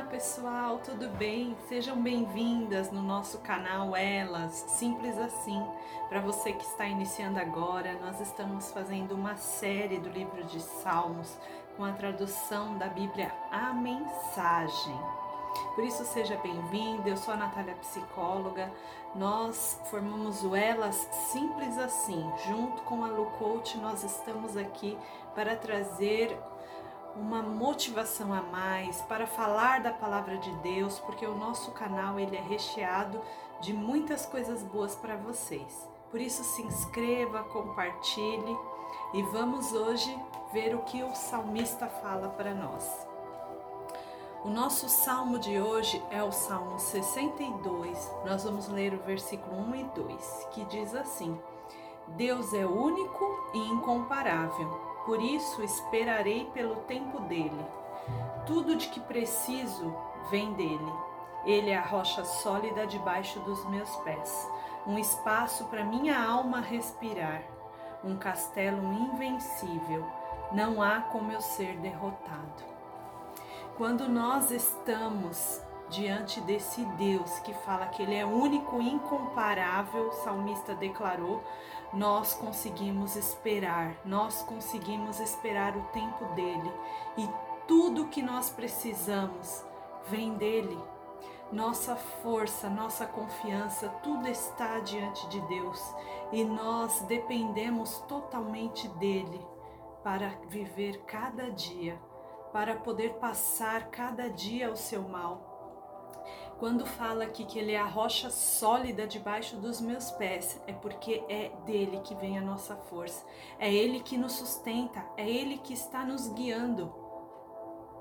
Olá pessoal, tudo bem? Sejam bem-vindas no nosso canal Elas, simples assim. Para você que está iniciando agora, nós estamos fazendo uma série do livro de Salmos com a tradução da Bíblia A Mensagem. Por isso, seja bem-vindo. Eu sou a Natália, psicóloga. Nós formamos o Elas Simples Assim. Junto com a Lu Coach, nós estamos aqui para trazer uma motivação a mais para falar da palavra de Deus, porque o nosso canal ele é recheado de muitas coisas boas para vocês. Por isso se inscreva, compartilhe e vamos hoje ver o que o salmista fala para nós. O nosso salmo de hoje é o Salmo 62. Nós vamos ler o versículo 1 e 2, que diz assim: Deus é único e incomparável por isso esperarei pelo tempo dele. Tudo de que preciso vem dele. Ele é a rocha sólida debaixo dos meus pés, um espaço para minha alma respirar, um castelo invencível. Não há como eu ser derrotado. Quando nós estamos diante desse Deus que fala que Ele é único, incomparável, o salmista declarou, nós conseguimos esperar, nós conseguimos esperar o tempo dele e tudo que nós precisamos vem dele. Nossa força, nossa confiança, tudo está diante de Deus e nós dependemos totalmente dele para viver cada dia, para poder passar cada dia o seu mal quando fala aqui que ele é a rocha sólida debaixo dos meus pés, é porque é dele que vem a nossa força. É ele que nos sustenta, é ele que está nos guiando.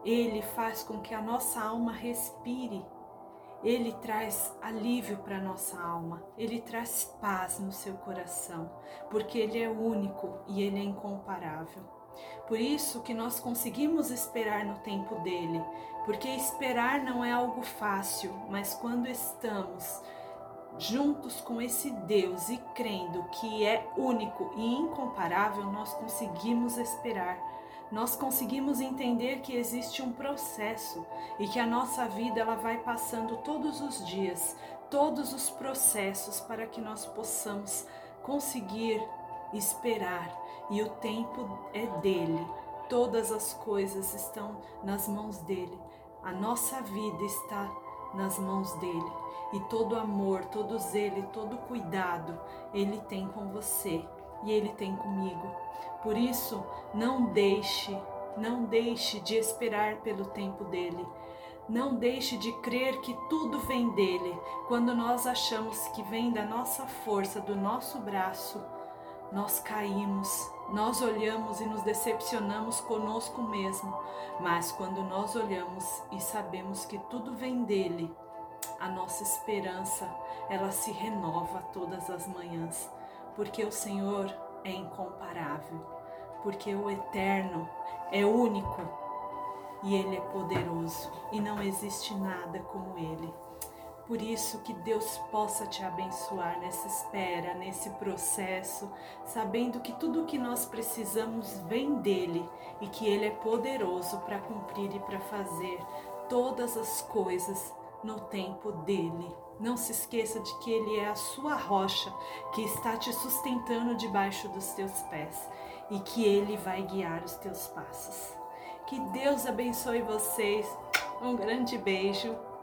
Ele faz com que a nossa alma respire. Ele traz alívio para nossa alma, ele traz paz no seu coração, porque ele é único e ele é incomparável. Por isso que nós conseguimos esperar no tempo dele, porque esperar não é algo fácil, mas quando estamos juntos com esse Deus e crendo que é único e incomparável, nós conseguimos esperar. Nós conseguimos entender que existe um processo e que a nossa vida ela vai passando todos os dias, todos os processos para que nós possamos conseguir esperar e o tempo é dele. Todas as coisas estão nas mãos dele. A nossa vida está nas mãos dele. E todo amor, todo zelo, todo cuidado ele tem com você e ele tem comigo. Por isso, não deixe, não deixe de esperar pelo tempo dele. Não deixe de crer que tudo vem dele. Quando nós achamos que vem da nossa força, do nosso braço, nós caímos, nós olhamos e nos decepcionamos conosco mesmo, mas quando nós olhamos e sabemos que tudo vem dele, a nossa esperança, ela se renova todas as manhãs, porque o Senhor é incomparável, porque o eterno é único. E ele é poderoso. E não existe nada como ele. Por isso, que Deus possa te abençoar nessa espera, nesse processo, sabendo que tudo o que nós precisamos vem dele e que ele é poderoso para cumprir e para fazer todas as coisas no tempo dele. Não se esqueça de que ele é a sua rocha que está te sustentando debaixo dos teus pés e que ele vai guiar os teus passos. Que Deus abençoe vocês. Um grande beijo